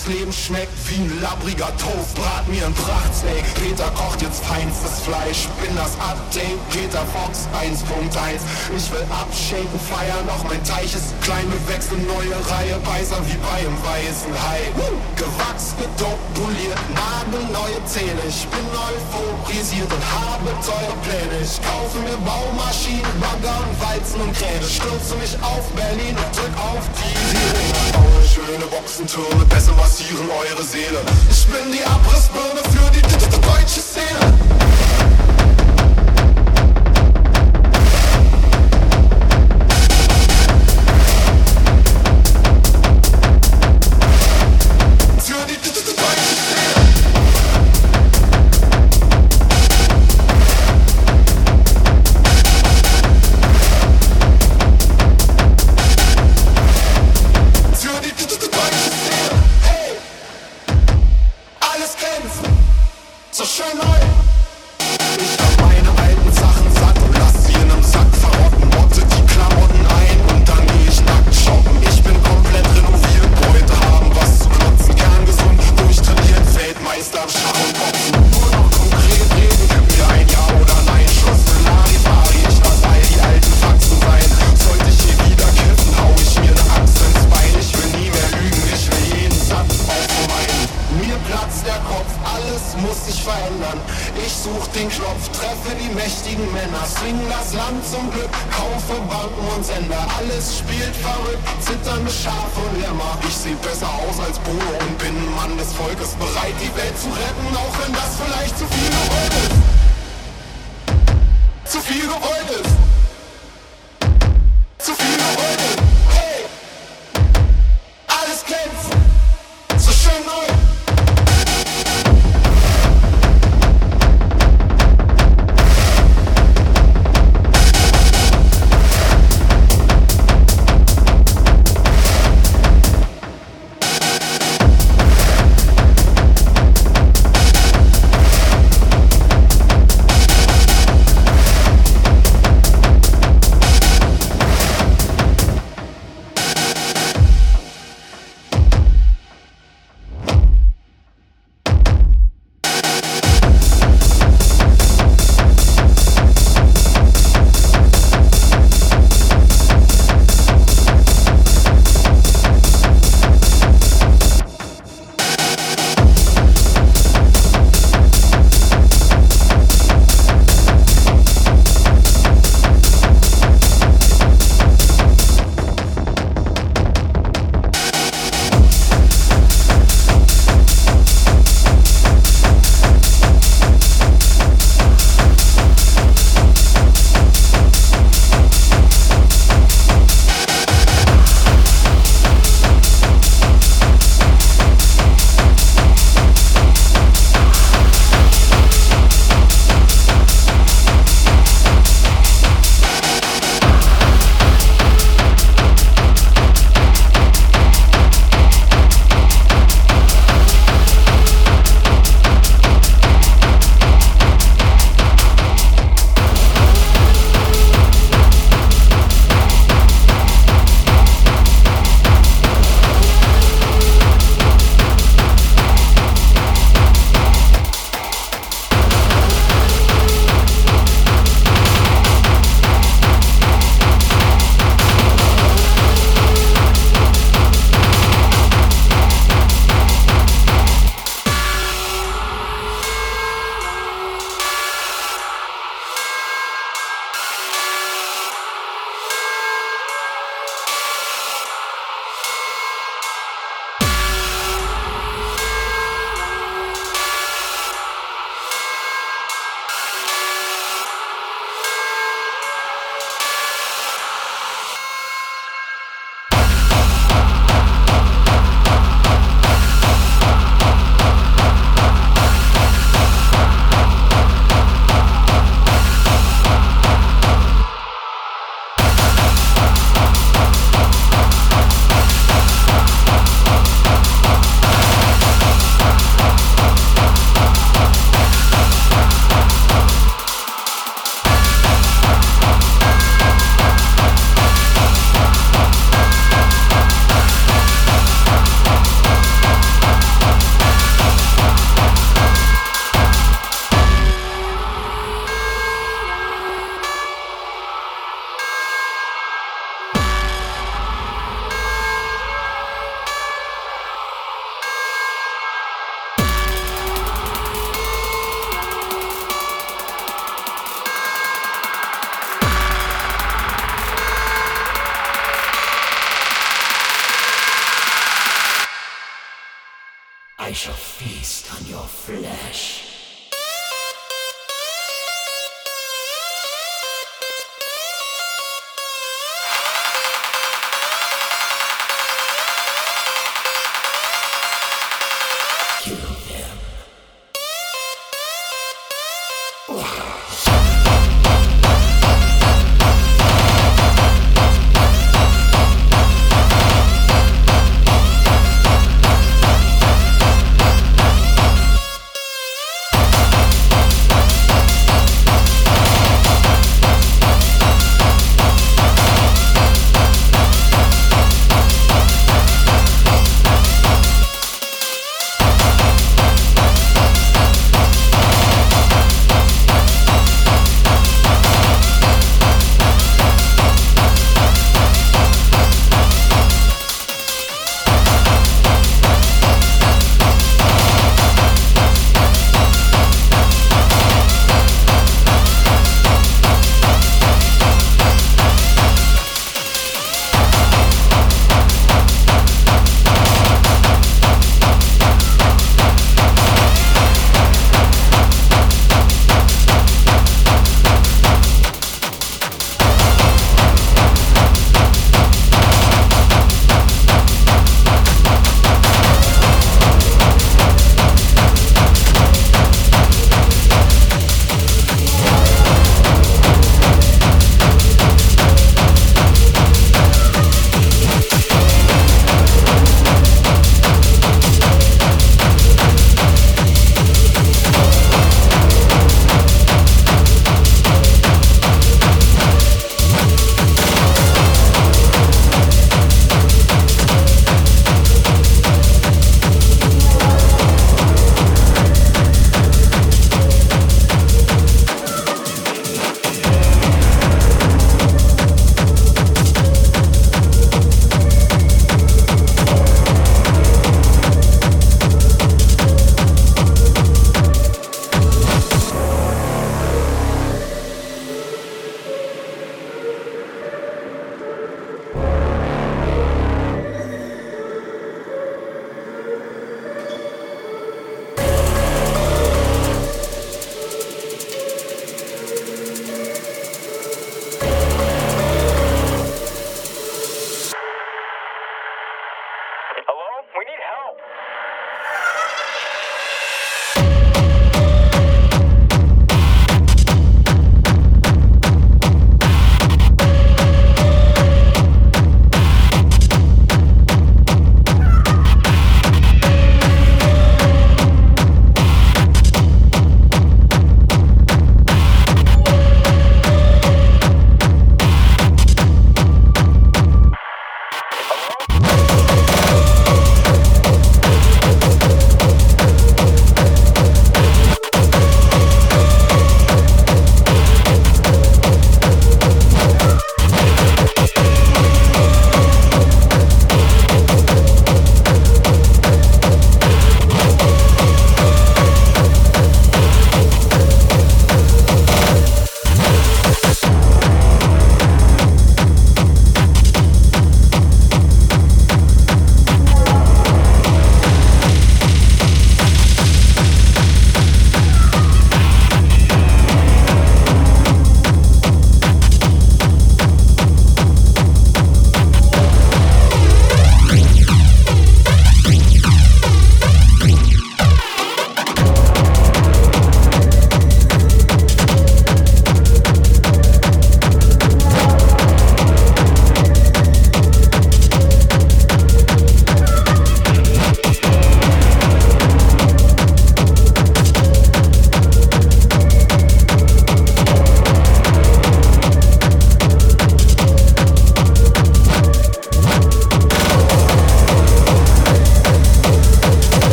altes Leben schmeckt wie ein labbriger Toast. Brat mir ein Prachtsteak, Peter kocht jetzt feinstes Fleisch. Bin das Update, Peter Fox 1.1. Ich will abschaken, feiern, doch mein Teich ist klein. Wir wechseln neue Reihe, Beißer wie bei einem weißen Hai. Gewachs, gedopt, poliert, nagelneue Zähne. Ich bin euphorisiert und habe teure Pläne. Ich kaufe mir Baumaschinen, Bagger und Weizen und Kräne. Stürze mich auf Berlin und drück auf die Sirene. Baue schöne Boxentürme, besser massieren eure Seele. Ich bin die Abrissbirne für die deutsche Szene.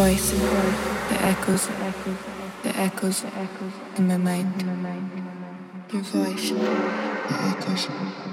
voice that echoes, that echoes in my mind. Your voice the echoes.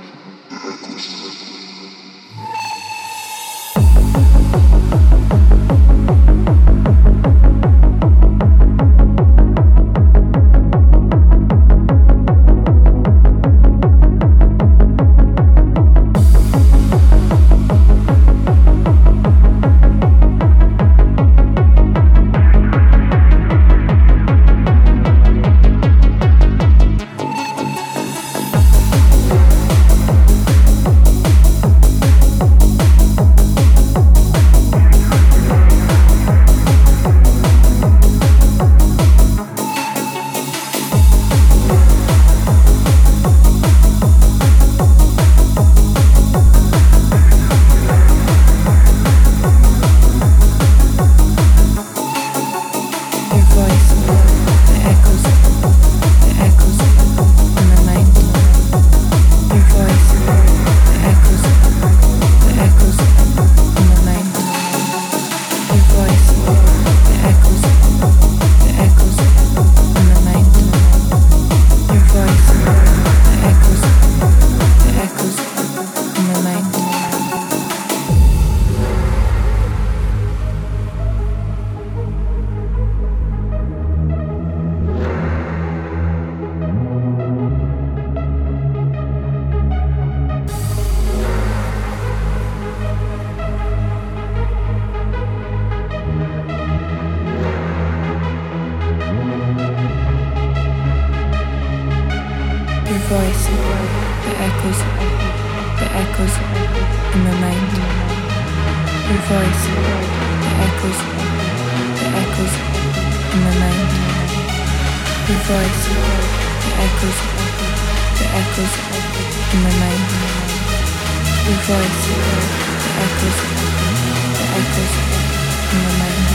echoes in my mind. Your voice, the echoes, the echoes in my mind.